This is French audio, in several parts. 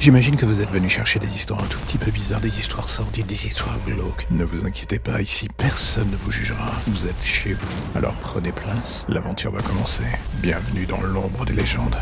J'imagine que vous êtes venu chercher des histoires un tout petit peu bizarres, des histoires sordides, des histoires glauques. Ne vous inquiétez pas, ici personne ne vous jugera. Vous êtes chez vous. Alors prenez place, l'aventure va commencer. Bienvenue dans l'ombre des légendes.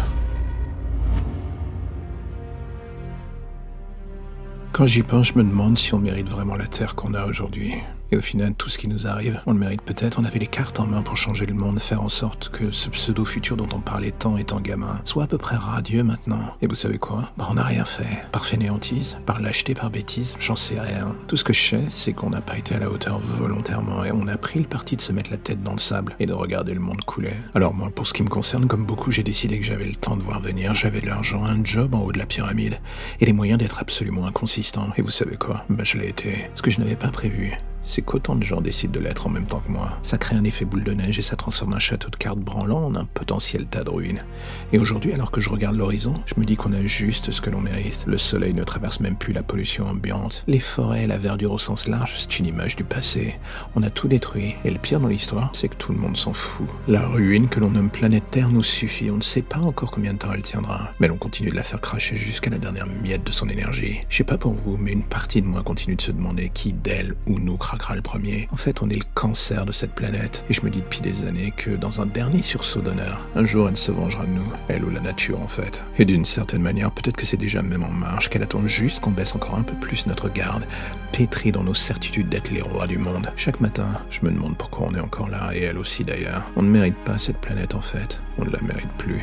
Quand j'y pense, je me demande si on mérite vraiment la Terre qu'on a aujourd'hui. Et au final, tout ce qui nous arrive, on le mérite peut-être. On avait les cartes en main pour changer le monde, faire en sorte que ce pseudo-futur dont on parlait tant étant gamin soit à peu près radieux maintenant. Et vous savez quoi? Bah on n'a rien fait. Par fainéantise, par lâcheté, par bêtise, j'en sais rien. Tout ce que je sais, c'est qu'on n'a pas été à la hauteur volontairement et on a pris le parti de se mettre la tête dans le sable et de regarder le monde couler. Alors moi, pour ce qui me concerne, comme beaucoup, j'ai décidé que j'avais le temps de voir venir, j'avais de l'argent, un job en haut de la pyramide et les moyens d'être absolument inconsistant. Et vous savez quoi? Bah je l'ai été. Ce que je n'avais pas prévu, c'est qu'autant de gens décident de l'être en même temps que moi. Ça crée un effet boule de neige et ça transforme un château de cartes branlant en un potentiel tas de ruines. Et aujourd'hui, alors que je regarde l'horizon, je me dis qu'on a juste ce que l'on mérite. Le soleil ne traverse même plus la pollution ambiante. Les forêts, la verdure au sens large, c'est une image du passé. On a tout détruit. Et le pire dans l'histoire, c'est que tout le monde s'en fout. La ruine que l'on nomme planète Terre nous suffit. On ne sait pas encore combien de temps elle tiendra. Mais l'on continue de la faire cracher jusqu'à la dernière miette de son énergie. Je sais pas pour vous, mais une partie de moi continue de se demander qui d'elle ou nous le premier. En fait, on est le cancer de cette planète. Et je me dis depuis des années que dans un dernier sursaut d'honneur, un jour elle se vengera de nous. Elle ou la nature, en fait. Et d'une certaine manière, peut-être que c'est déjà même en marche, qu'elle attend juste qu'on baisse encore un peu plus notre garde, pétri dans nos certitudes d'être les rois du monde. Chaque matin, je me demande pourquoi on est encore là, et elle aussi d'ailleurs. On ne mérite pas cette planète, en fait. On ne la mérite plus.